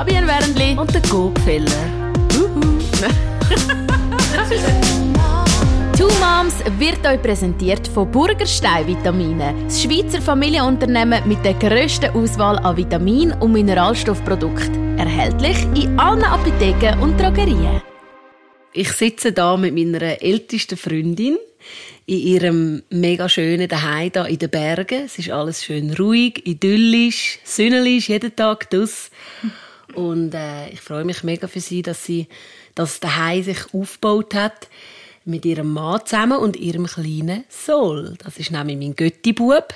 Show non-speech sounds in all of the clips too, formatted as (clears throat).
Fabian Wernli und der Gopfeller. (laughs) Two Moms wird euch präsentiert von Burgerstein Vitamine, das Schweizer Familienunternehmen mit der grössten Auswahl an Vitamin- und Mineralstoffprodukten. Erhältlich in allen Apotheken und Drogerien. Ich sitze da mit meiner ältesten Freundin in ihrem mega schönen Daheim da in den Bergen. Es ist alles schön ruhig, idyllisch, sünnelisch, jeden Tag das. Und äh, ich freue mich mega für sie, dass sie das Daheim sich aufgebaut hat mit ihrem Mann zusammen und ihrem kleinen Soul. Das ist nämlich mein Götti-Bub.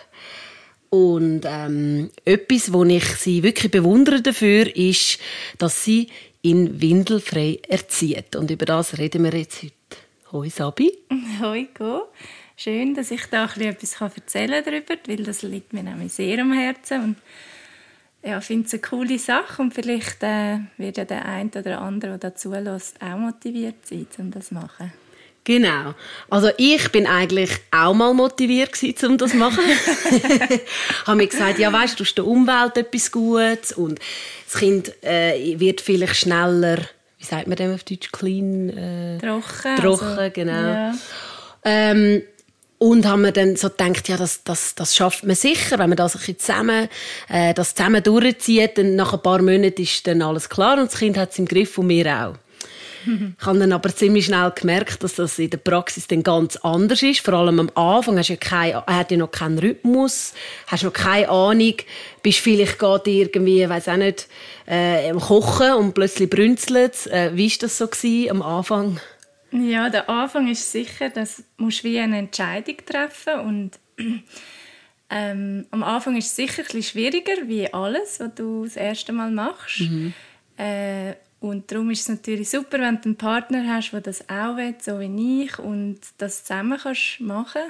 Und ähm, etwas, wo ich sie wirklich bewundere dafür, ist, dass sie ihn windelfrei erzieht. Und über das reden wir jetzt heute. Hoi Sabi. (laughs) Hoi Go. Schön, dass ich da etwas erzählen kann darüber, weil das liegt mir nämlich sehr am Herzen. Und ja, ich finde es eine coole Sache und vielleicht äh, wird ja der eine oder andere, der dazu lässt, auch motiviert sein, um das zu machen. Genau. Also ich bin eigentlich auch mal motiviert gewesen, um das zu machen. (laughs) (laughs) habe mir gesagt, ja weißt, du tust der Umwelt etwas Gutes und das Kind äh, wird vielleicht schneller, wie sagt man dem auf Deutsch, clean? Äh, trocken. Trocken, also, genau. Ja. Ähm, und haben wir dann so gedacht, ja, das, das, das schafft man sicher, wenn man das ein zusammen, äh, das zusammen durchzieht, dann nach ein paar Monaten ist dann alles klar und das Kind hat es im Griff und wir auch. (laughs) Ich habe dann aber ziemlich schnell gemerkt, dass das in der Praxis dann ganz anders ist. Vor allem am Anfang hast du ja kein, er hat ja noch keinen Rhythmus, hast noch keine Ahnung, bist vielleicht gerade irgendwie, weiß auch nicht, äh, am Kochen und plötzlich brünzelt äh, Wie war das so gewesen, am Anfang? Ja, der Anfang ist sicher, dass musst wie eine Entscheidung treffen und (clears throat) ähm, am Anfang ist es sicher ein bisschen schwieriger wie alles, was du das erste Mal machst. Mhm. Äh, und darum ist es natürlich super, wenn du einen Partner hast, der das auch will, so wie ich, und das zusammen kannst machen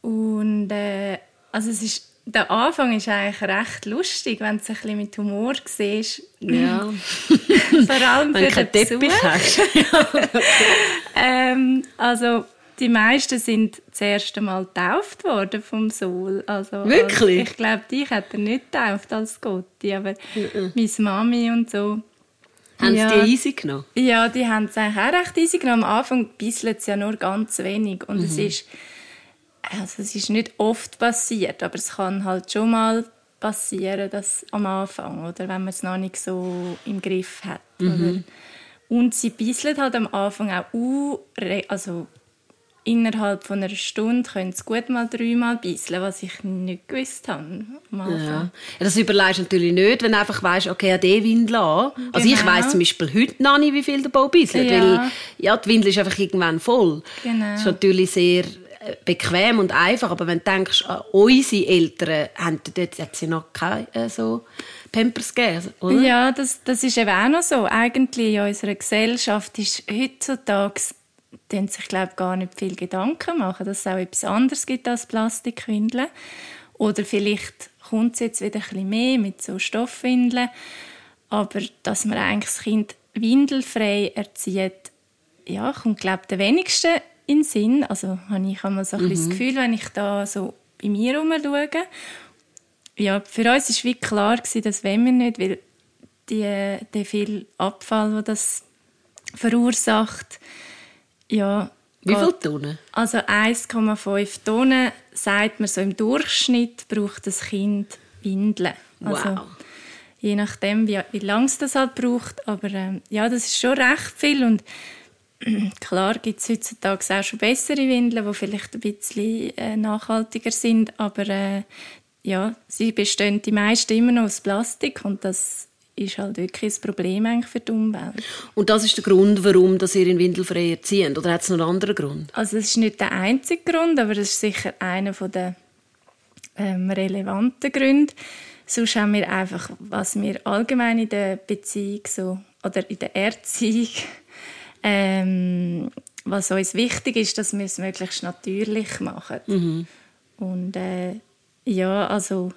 Und äh, also es ist, der Anfang ist eigentlich recht lustig, wenn du es ein bisschen mit Humor siehst. Ja. (laughs) Vor allem für den Teppich hast. (laughs) (laughs) ähm, also die meisten sind das erste Mal getauft worden vom Sol. Also, Wirklich? Also, ich glaube, dich hat er nicht getauft als Gotti, aber mhm. meine Mami und so haben ja. sie die easy genommen? Ja, die haben es eigentlich auch recht easy genommen. Am Anfang bisselt es ja nur ganz wenig. Und mhm. es, ist, also es ist nicht oft passiert, aber es kann halt schon mal passieren, dass am Anfang, oder wenn man es noch nicht so im Griff hat. Mhm. Und sie bisselt halt am Anfang auch uh, also innerhalb von einer Stunde können sie gut mal dreimal bisseln, was ich nicht gewusst habe. Ja. Das überlegst du natürlich nicht, wenn du einfach weißt, okay, an die Windel an. Genau. Also ich genau. weiss zum Beispiel heute noch nicht, wie viel der Bau bisselt, ja. weil ja, die Windel ist einfach irgendwann voll. Genau. Das ist natürlich sehr bequem und einfach, aber wenn du denkst, an unsere Eltern, haben dort hat noch keine äh, so Pampers gegeben, oder? Ja, das, das ist eben auch noch so. Eigentlich in unserer Gesellschaft ist heutzutage die sich glaube gar nicht viel Gedanken machen, dass es auch etwas anderes gibt als Plastikwindeln. Oder vielleicht kommt es jetzt wieder ein bisschen mehr mit so Stoffwindeln. Aber dass man eigentlich das Kind windelfrei erzieht, ja, kommt glaube ich, der wenigste in den Sinn. Also habe ich einmal so ein mhm. das Gefühl, wenn ich da so bei mir schaue. Ja, für uns war wie klar, gewesen, das wollen wir nicht, weil die, der viel Abfall, der das verursacht, ja. Wie viele Tonnen? Also 1,5 Tonnen, sagt man so im Durchschnitt, braucht das Kind Windeln. Also, wow. Je nachdem, wie, wie lange es das halt braucht. Aber ähm, ja, das ist schon recht viel. Und (clears throat) klar gibt es heutzutage auch schon bessere Windeln, die vielleicht ein bisschen äh, nachhaltiger sind. Aber äh, ja, sie bestehen die meisten immer noch aus Plastik und das ist halt wirklich ein Problem eigentlich für die Umwelt. Und das ist der Grund, warum dass ihr in Windelfrei erzieht? Oder hat es noch einen anderen Grund? Also es ist nicht der einzige Grund, aber es ist sicher einer der ähm, relevanten Gründe. Sonst haben wir einfach, was wir allgemein in der Beziehung so, oder in der Erziehung, ähm, was uns wichtig ist, dass wir es möglichst natürlich machen. Mhm. Und äh, ja, also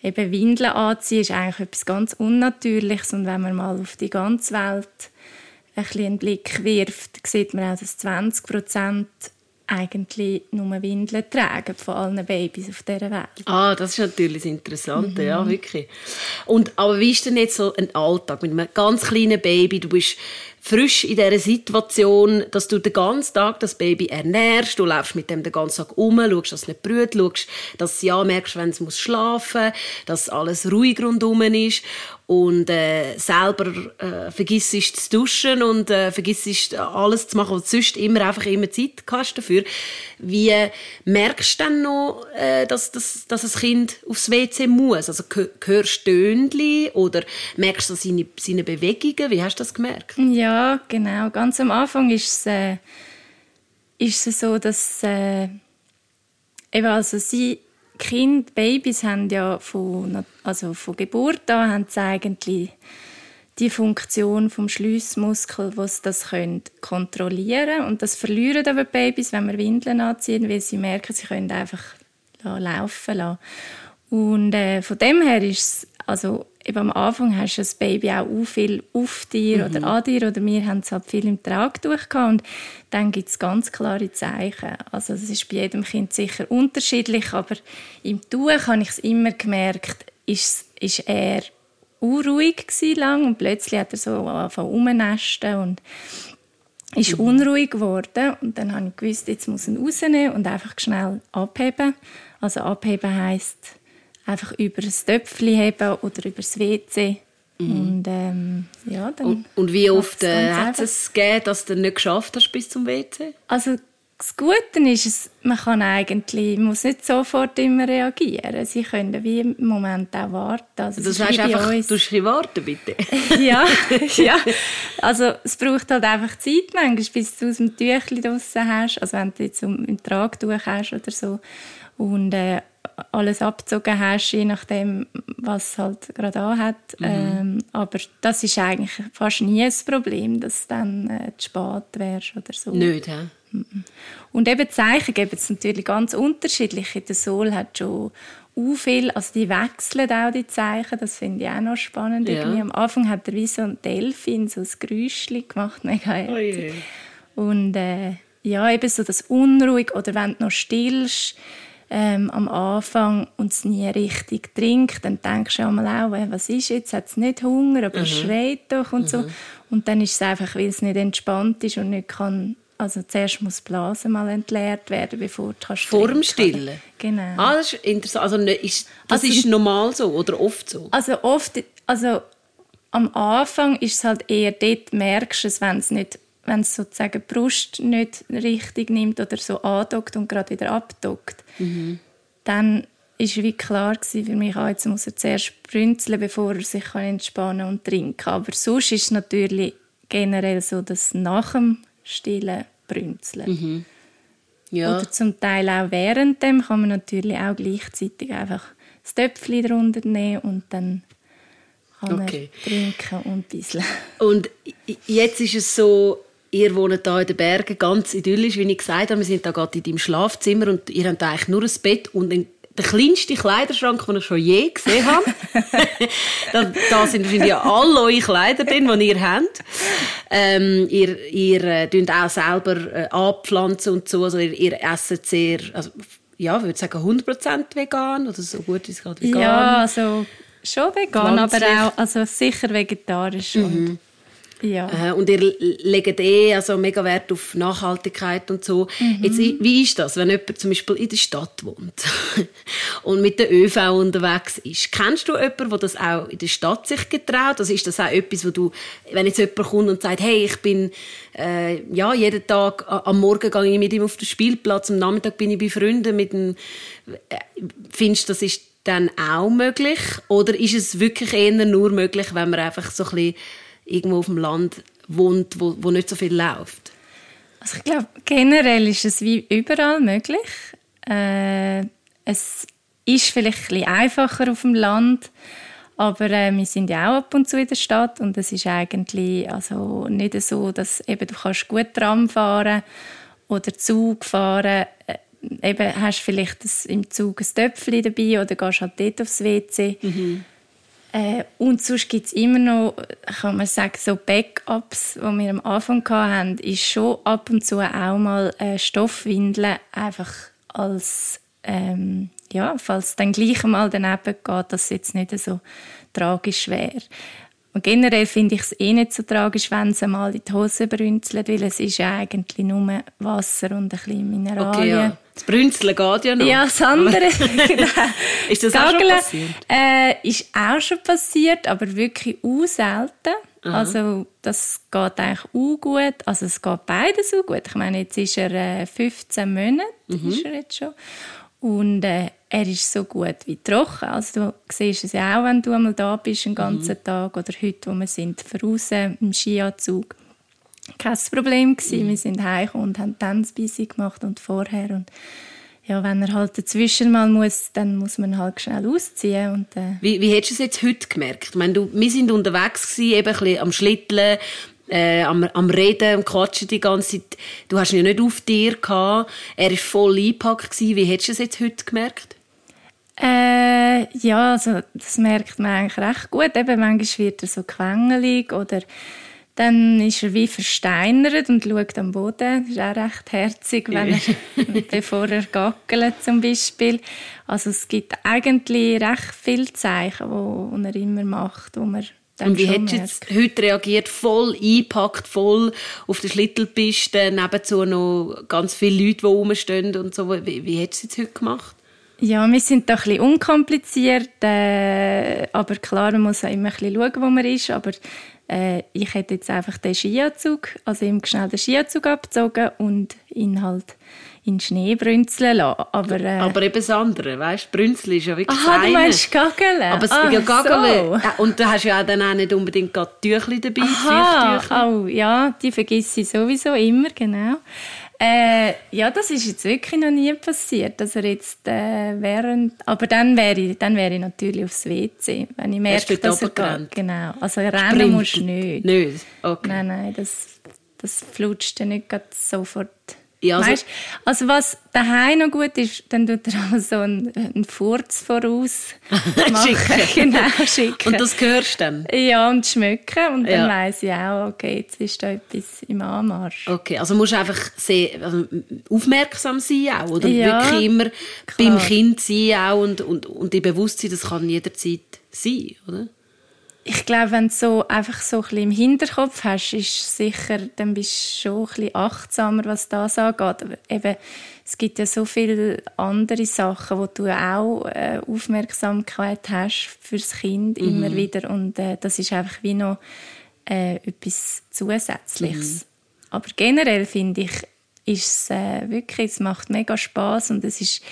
eben Windeln anziehen ist eigentlich etwas ganz Unnatürliches und wenn man mal auf die ganze Welt ein einen Blick wirft, sieht man auch, dass 20 Prozent eigentlich nur Windeln tragen von allen Babys auf dieser Welt. Ah, das ist natürlich das Interessante, mhm. ja, wirklich. Und, aber wie ist denn jetzt so ein Alltag mit einem ganz kleinen Baby? Du bist frisch in dieser Situation, dass du den ganzen Tag das Baby ernährst, du läufst mit dem den ganzen Tag um, schaust, dass es nicht brüht, schaust, dass es ja merkst, wenn es muss schlafen, dass alles ruhig rundum ist und äh, selber äh, vergisst zu duschen und äh, vergisst alles zu machen, was du sonst immer einfach immer Zeit hast dafür. Wie merkst du dann noch, äh, dass, dass, dass ein Kind aufs WC muss? Also hörst du Tönchen oder merkst du seine, seine Bewegungen? Wie hast du das gemerkt? Ja, genau. Ganz am Anfang ist es, äh, ist es so, dass äh, eben also sie Kind, Babys haben ja von, also von Geburt an haben sie eigentlich die Funktion vom Schließmuskel, was das können kontrollieren und das verlieren aber Babys, wenn wir Windeln anziehen, weil sie merken, sie können einfach laufen lassen. Und äh, von dem her ist es, also eben am Anfang hast du das Baby auch viel auf dir mhm. oder an dir oder wir haben es halt viel im Tragtuch gehabt und dann gibt es ganz klare Zeichen. Also das ist bei jedem Kind sicher unterschiedlich, aber im Tuch habe ich es immer gemerkt, ist, ist er unruhig lang und plötzlich hat er so angefangen rumnesten und ist mhm. unruhig geworden und dann habe ich gewusst, jetzt muss ich ihn rausnehmen und einfach schnell abheben. Also abheben heisst einfach über ein Töpfchen heben oder über das WC. Mhm. Und, ähm, ja, dann und, und wie oft äh, hat es gegeben, dass du nicht geschafft hast bis zum WC? Also das Gute ist, es, man kann eigentlich, muss nicht sofort immer reagieren. Sie können wie im Moment auch warten. Also das heißt einfach, uns. du musst warten, bitte. (laughs) ja, (laughs) ja. Also es braucht halt einfach Zeit manchmal, bis du aus dem Tüchlein draussen hast. Also wenn du jetzt im Tragtuch hast oder so. Und äh, alles abgezogen hast, je nachdem, was halt gerade anhat. Mhm. Ähm, aber das ist eigentlich fast nie ein Problem, dass du dann äh, zu spät wärst oder so. Nicht, hä? Und eben Zeichen geben es natürlich ganz unterschiedliche. Der Sol hat schon u viel, also die wechseln auch die Zeichen, das finde ich auch noch spannend. Ja. Am Anfang hat er wie so ein Delfin so ein Geräuschchen gemacht, (laughs) mega oh Und äh, ja, eben so das unruhig oder wenn du noch stillst, ähm, am Anfang und es nie richtig trinkt, dann denkst du einmal auch, was ist jetzt, hat es nicht Hunger, aber mhm. schreit doch und mhm. so. Und dann ist es einfach, weil es nicht entspannt ist und nicht kann, also zuerst muss die Blase mal entleert werden, bevor du kannst Vor dem Stillen? Genau. Ah, das ist interessant. Also ist, das also, ist normal so oder oft so? Also oft, also am Anfang ist es halt eher, dort merkst du es, wenn es nicht wenn es sozusagen die Brust nicht richtig nimmt oder so andockt und gerade wieder abdockt, mhm. dann ist wie klar für mich, ah, jetzt muss er zuerst brünzeln, bevor er sich entspannen und trinken kann. Aber sonst ist es natürlich generell so, dass nach dem Stillen brünzeln. Mhm. Ja. Oder zum Teil auch während dem kann man natürlich auch gleichzeitig einfach das Töpfchen drunter nehmen und dann kann okay. er trinken und bisschen. Und jetzt ist es so, ihr wohnt hier in den Bergen, ganz idyllisch, wie ich gesagt habe. Wir sind da gerade in deinem Schlafzimmer und ihr habt eigentlich nur ein Bett und einen der kleinste Kleiderschrank, den ich schon je gesehen habe. (laughs) da, da, sind wahrscheinlich alle eure Kleider drin, die ihr habt. Ähm, ihr ihr äh, auch selber äh, anpflanzen und so. Also ihr, ihr esst sehr, also, ja, ich würde sagen 100% vegan oder so gut wie es gerade vegan. Ja, also schon vegan, aber auch also sicher vegetarisch. Mhm. Und ja. Äh, und ihr legt eh also mega Wert auf Nachhaltigkeit und so. Mhm. Jetzt, wie ist das, wenn jemand zum Beispiel in der Stadt wohnt (laughs) und mit der ÖV unterwegs ist? Kennst du jemanden, der das auch in der Stadt sich getraut? Also ist das auch etwas, wo du, wenn jetzt jemand kommt und sagt, hey, ich bin äh, ja, jeden Tag am Morgen gehe ich mit ihm auf den Spielplatz, am Nachmittag bin ich bei Freunden mit dem, äh, findest du, das ist dann auch möglich? Oder ist es wirklich eher nur möglich, wenn man einfach so ein bisschen irgendwo auf dem Land wohnt, wo, wo nicht so viel läuft? Also ich glaube, generell ist es wie überall möglich. Äh, es ist vielleicht ein bisschen einfacher auf dem Land, aber äh, wir sind ja auch ab und zu in der Stadt und es ist eigentlich also nicht so, dass eben du kannst gut Tram fahren oder Zug fahren. Äh, eben hast vielleicht das, im Zug ein Töpfchen dabei oder gehst halt dort aufs WC. Mhm. Äh, und sonst gibt es immer noch, kann man sagen, so Backups, die wir am Anfang hatten, ist schon ab und zu auch mal äh, Stoffwindeln einfach als, ähm, ja, falls dann gleich mal daneben geht, dass es jetzt nicht so tragisch wäre. Und generell finde ich es eh nicht so tragisch, wenn es mal in die Hose brünzelt, weil es ist ja eigentlich nur Wasser und ein bisschen Mineralien. Okay, ja. Das Brünzeln geht ja noch. Ja, das andere. (laughs) (laughs) Ist das auch schon passiert? Äh, ist auch schon passiert, aber wirklich auch selten. Aha. Also das geht eigentlich auch gut. Also es geht beides auch gut. Ich meine, jetzt ist er äh, 15 Monate, mhm. ist er jetzt schon. Und äh, er ist so gut wie trocken. Also du siehst es ja auch, wenn du einmal da bist, den ganzen mhm. Tag oder heute, wo wir sind, draußen im Skianzug. Kein Problem gewesen. Mhm. Wir sind heim und haben Tanzbisse gemacht und vorher und ja, wenn er halt dazwischen mal muss, dann muss man halt schnell ausziehen. Und, äh wie, wie hättest du es jetzt heute gemerkt? Ich meine, du, wir sind unterwegs gewesen, eben ein bisschen am Schlitteln, äh, am, am Reden, am Quatschen die ganze Zeit. Du hast ihn ja nicht auf dir gehabt. Er war voll eingepackt. Wie hättest du es jetzt heute gemerkt? Äh, ja, also das merkt man eigentlich recht gut. Eben, manchmal wird er so quengelig oder dann ist er wie versteinert und schaut am Boden. Das ist auch recht herzig, wenn er, (laughs) bevor er gackelt zum Beispiel. Also es gibt eigentlich recht viele Zeichen, die er immer macht, wo man dann und wie hättest du jetzt heute reagiert? Voll eingepackt, voll auf der Schlittelpiste, nebenzu noch ganz viele Leute, die rumstehen und so. Wie, wie hättest du es jetzt heute gemacht? Ja, wir sind da ein bisschen unkompliziert, äh, aber klar, man muss auch immer ein bisschen schauen, wo man ist, aber äh, ich hätte jetzt einfach den Skianzug, also ihm schnell den Skianzug abgezogen und ihn halt in Schnee brünzeln lassen. Aber, äh, aber eben das andere, weißt du, Brünzeln ist ja wirklich Aha, feine. du meinst Gageln? Aber es ah, ja Gageln. So. Und du hast ja dann auch nicht unbedingt gerade Tüchli dabei, Aha, oh, ja, die vergesse ich sowieso immer, genau. Äh, ja, das ist jetzt wirklich noch nie passiert, dass er jetzt äh, während, aber dann wäre ich, dann wäre ich natürlich aufs WC, wenn ich merke, dass er geht. Genau, also rennen Sprinten. musst du nicht. Nicht, okay. Nein, nein, das, das flutscht dann nicht sofort ja, also, weißt, also was daheim noch gut ist, dann tut er auch so einen, einen Furz voraus (laughs) machen. schicken. (laughs) genau, schicken. Und das hörst du dann? Ja, und schmecken. Und dann ja. weiss ich auch, okay, jetzt ist da etwas im Anmarsch. Okay, also musst du einfach sehr also aufmerksam sein auch, oder ja, wirklich immer klar. beim Kind sein auch und, und, und dir bewusst sein, das kann jederzeit sein, oder? Ich glaube, wenn du so einfach so ein bisschen im Hinterkopf hast, ist sicher, dann bist du schon ein bisschen achtsamer, was das angeht. Aber eben, es gibt ja so viele andere Sachen, wo du auch äh, Aufmerksamkeit hast fürs Kind mhm. immer wieder und äh, das ist einfach wie noch äh, etwas Zusätzliches. Mhm. Aber generell finde ich, ist es äh, wirklich, es macht mega Spaß und es ist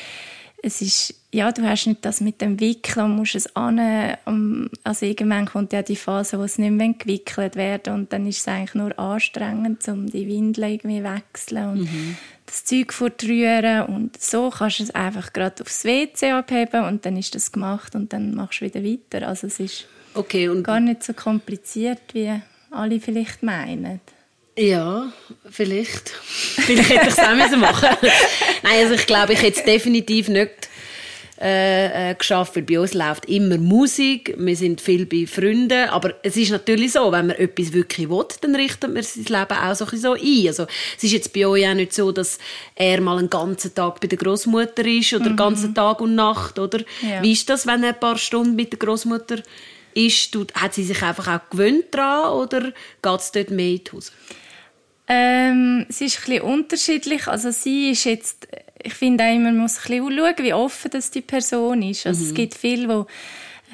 es ist, ja, du hast nicht das mit dem Wickeln und musst es an, also irgendwann kommt ja die Phase, wo es nicht mehr gewickelt werden und dann ist es eigentlich nur anstrengend, um die Windeln irgendwie wechseln und mhm. das Zeug fortrühren und so kannst du es einfach gerade aufs WC abheben und dann ist das gemacht und dann machst du wieder weiter. Also es ist okay, und gar nicht so kompliziert, wie alle vielleicht meinen. Ja, vielleicht. (laughs) vielleicht hätte ich es auch machen Nein, also ich glaube, ich hätte es definitiv nicht äh, äh, geschafft, weil bei uns läuft immer Musik, wir sind viel bei Freunden, aber es ist natürlich so, wenn man etwas wirklich will, dann richtet man sein Leben auch so, so ein. Also es ist jetzt bei euch auch nicht so, dass er mal einen ganzen Tag bei der Großmutter ist oder mhm. einen ganzen Tag und Nacht, oder? Ja. Wie ist das, wenn er ein paar Stunden mit der Großmutter ist? Hat sie sich einfach auch gewöhnt daran oder geht es dort mehr in die Hose? Ähm, es ist ein bisschen unterschiedlich. Also sie ist jetzt, ich finde auch, man muss ein bisschen schauen, wie offen das die Person ist. Also mhm. es gibt viele, wo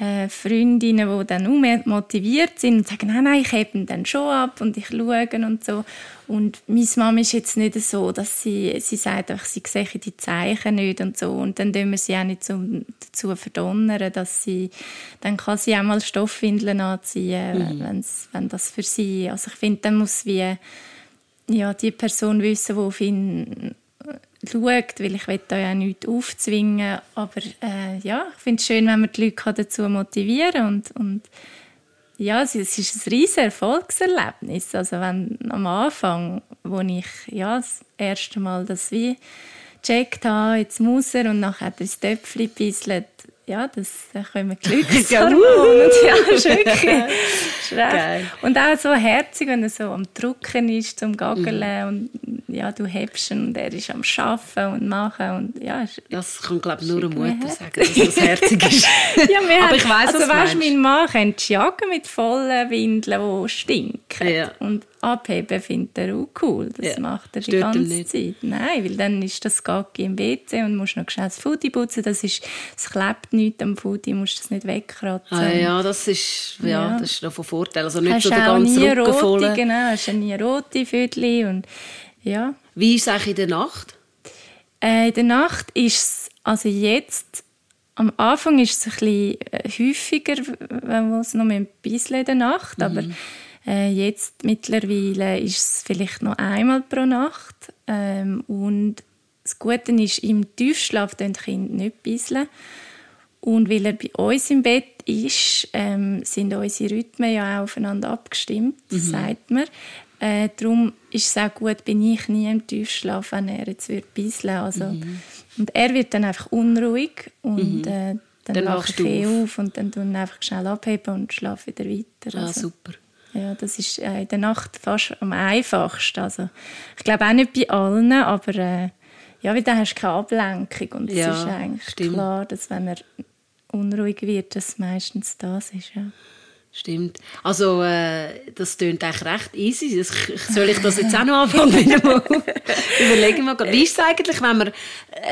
äh, Freundinnen, die dann auch motiviert sind und sagen, nein, nein, ich hebe ihn dann schon ab und ich schaue und so. Und meine Mama ist jetzt nicht so, dass sie, sie sagt einfach, sie sehe die Zeichen nicht und so. Und dann tun wir sie auch nicht zum, dazu verdonnern, dass sie, dann kann sie auch mal Stoffwindeln anziehen, mhm. wenn das für sie, also ich finde, dann muss wie ja, die Person wissen, die auf ihn äh, schaut, weil ich will da ja nichts aufzwingen. Aber äh, ja, ich finde es schön, wenn man die Leute dazu motivieren. Und, und ja, es ist ein riesiges Erfolgserlebnis. Also wenn am Anfang, wo ich ja, das erste Mal das wie gecheckt habe, jetzt muss er und nachher er das Töpfchen gebisselt, ja, das da können wir Glückshormone. (laughs) ja, ist wirklich (laughs) schräg. Und auch so herzig, wenn er so am Drucken ist, zum Gaggeln mhm. und ja, du hebst ihn und er ist am Schaffen und Machen und ja. Das kann glaube nur eine Mutter sagen, dass das herzig ist. (laughs) ja, wir Aber ich weiss, also weißt, mein Mann könnte jagen mit vollen Windeln, die stinken ja. und abheben findet er auch cool. Das ja. macht er die Stört ganze Zeit. Nein, weil dann ist das Gaggi im WC und musst noch schnell das Foodie putzen. Das, ist, es klebt nichts am Foodie, musst das nicht wegkratzen. Ah, ja, das ist, ja, ja. Das ist noch von Vorteil. Also nicht hast so der ganze nie Rücken voll. Genau, hast du nie rote Viertel und ja. Wie ist es eigentlich in der Nacht? Äh, in der Nacht ist es, also jetzt am Anfang ist es ein bisschen äh, häufiger, wenn es noch ein bisschen in der Nacht, mhm. aber äh, jetzt mittlerweile ist es vielleicht noch einmal pro Nacht. Ähm, und das Gute ist, im Tiefschlaf die Kinder nicht bisseln. Und weil er bei uns im Bett ist, ähm, sind unsere Rhythmen ja auch aufeinander abgestimmt, mhm. sagt man. Äh, darum ist es auch gut, bin ich nie im Tiefschlaf, wenn er jetzt wird bisseln. Also, mhm. Und er wird dann einfach unruhig und mhm. äh, dann, dann wache ich eh auf. auf und dann tun einfach schnell abheben und schlafe wieder weiter. Ah, also, super. Ja, das ist äh, in der Nacht fast am einfachsten. Also, ich glaube auch nicht bei allen, aber äh, ja, weil dann hast du keine Ablenkung und es ja, ist eigentlich stimmt. klar, dass wenn er unruhig wird, dass meistens das ist. Ja. Stimmt. Also, äh, das klingt eigentlich recht easy. Das, soll ich das jetzt auch noch anfangen? (laughs) Überlegen wir Wie ist es eigentlich, wenn man äh,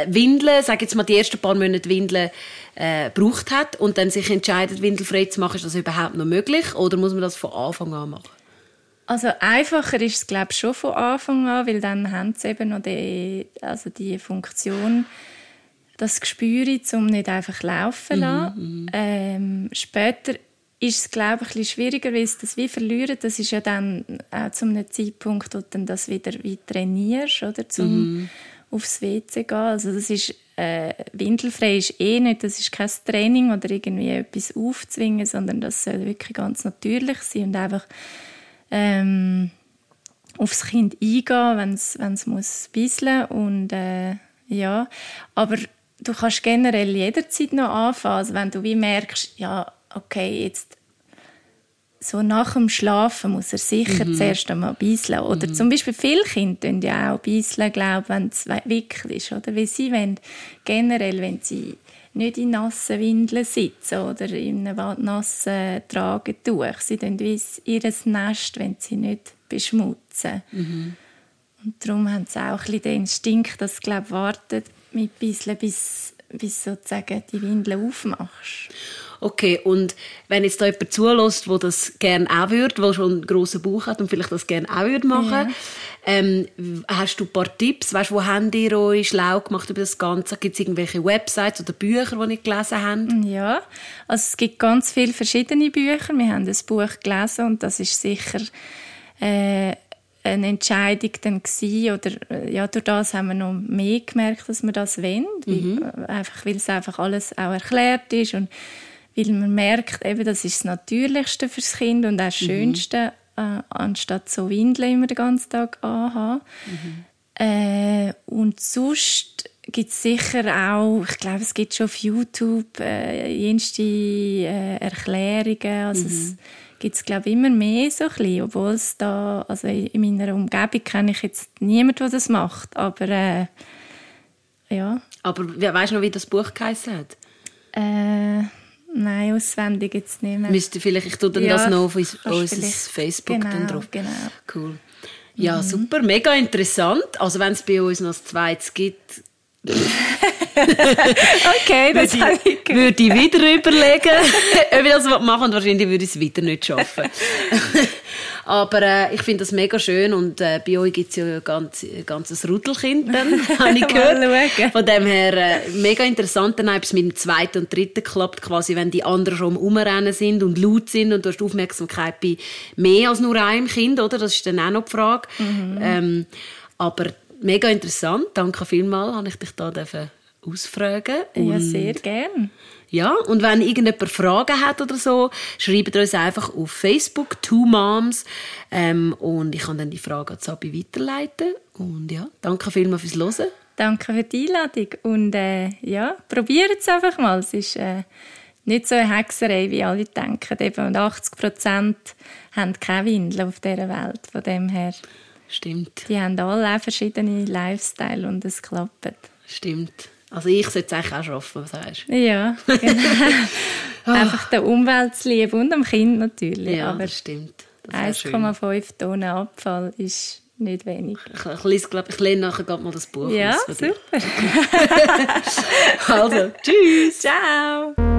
Windeln, sage jetzt mal die ersten paar Monate Windeln äh, gebraucht hat und dann sich entscheidet, windelfrei zu machen? Ist das überhaupt noch möglich? Oder muss man das von Anfang an machen? Also einfacher ist es glaube ich schon von Anfang an, weil dann haben sie eben noch die, also die Funktion, das Gespür, um nicht einfach laufen zu lassen. Mhm, mhm. ähm, später ist es, glaube ich, ein bisschen schwieriger, weil es das wie verlieren. Das ist ja dann auch zu einem Zeitpunkt, wo du dann das wieder wie trainierst, oder, zum mhm. aufs WC gehen. Also das ist, äh, windelfrei ist eh nicht, das ist kein Training oder irgendwie etwas aufzwingen, sondern das soll wirklich ganz natürlich sein und einfach ähm, aufs Kind eingehen, wenn es wenn es muss bisseln und äh, ja, aber du kannst generell jederzeit noch anfangen, also wenn du wie merkst, ja okay, jetzt so nach dem Schlafen muss er sicher mhm. zuerst einmal bisseln. Oder mhm. zum Beispiel viele Kinder tun ja auch bisseln, glaube wenn es wickel ist. Oder? Weil sie wollen generell, wenn sie nicht in nassen Windeln sitzen oder in einem nassen Tragetuch, sie tun wie ihr Nest, wenn sie nicht beschmutzen. Mhm. Und darum haben sie auch ein bisschen den Instinkt, dass sie glaube warten mit Bisseln, bis, bis sozusagen die Windeln aufmachst. Okay, und wenn jetzt da jemand zulässt, der das gerne auch würde, der schon einen grossen Bauch hat und vielleicht das gerne auch würde machen ja. ähm, hast du ein paar Tipps? Weißt, wo habt ihr euch schlau gemacht über das Ganze? Gibt es irgendwelche Websites oder Bücher, die ihr gelesen habt? Ja, also es gibt ganz viele verschiedene Bücher. Wir haben das Buch gelesen und das ist sicher... Äh, eine Entscheidung dann gewesen, oder äh, ja, durch das haben wir noch mehr gemerkt, dass wir das wollen, mhm. weil, äh, einfach, weil es einfach alles auch erklärt ist und weil man merkt, eben, das ist das Natürlichste fürs Kind und auch das mhm. Schönste, mhm. äh, anstatt so Windeln immer den ganzen Tag anhaben. Mhm. Äh, und sonst gibt es sicher auch, ich glaube, es gibt schon auf YouTube äh, jenste äh, Erklärungen, also mhm. es gibt es glaube immer mehr so ein bisschen, obwohl es da, also in meiner Umgebung kenne ich jetzt niemanden, der das macht, aber äh, ja. Aber weißt du noch, wie das Buch geheißen hat? Äh, Nein, auswendig jetzt nicht mehr. Müsste vielleicht, ich tue dann ja, das noch auf unser Facebook genau, drauf. Genau. Cool. Ja, mhm. super, mega interessant. Also wenn es bei uns noch ein zweites gibt, (laughs) okay, das würde ich, würde ich wieder überlegen, (laughs) ob ich das machen und wahrscheinlich würde ich es wieder nicht schaffen. (laughs) Aber äh, ich finde das mega schön und äh, bei euch gibt es ja ein ganz, ganzes Rudelkind, dann, (laughs) habe ich gehört. Von dem her äh, mega interessant. Dann es mit dem zweiten und dritten klappt, quasi, wenn die anderen schon umrennen sind und laut sind und du hast Aufmerksamkeit bei mehr als nur einem Kind, oder? Das ist dann auch noch die Frage. Mhm. Ähm, aber mega interessant. Danke vielmals, habe ich dich da ausfragen Ja, sehr gerne. Ja, und wenn irgendjemand Fragen hat oder so, schreibt uns einfach auf Facebook Two Moms ähm, und ich kann dann die Frage an Sabi weiterleiten. Und ja, danke vielmals fürs Hören. danke für die Einladung. Und äh, ja, probiert es einfach mal. Es ist äh, nicht so eine Hexerei, wie alle denken. Eben 80 Prozent haben keine Windeln auf dieser Welt. Von dem her. Stimmt. Die haben alle auch verschiedene Lifestyle und es klappt. Stimmt. Also ich sollte es eigentlich auch schaffen, was sagst du? Ja, genau. (laughs) Einfach der Umwelt zu lieben und am Kind natürlich. Ja, Aber das stimmt. 1,5 Tonnen Abfall ist nicht wenig. Ich, lese, glaub, ich lese nachher mal das Buch Ja, super. (laughs) (laughs) also, tschüss. Ciao.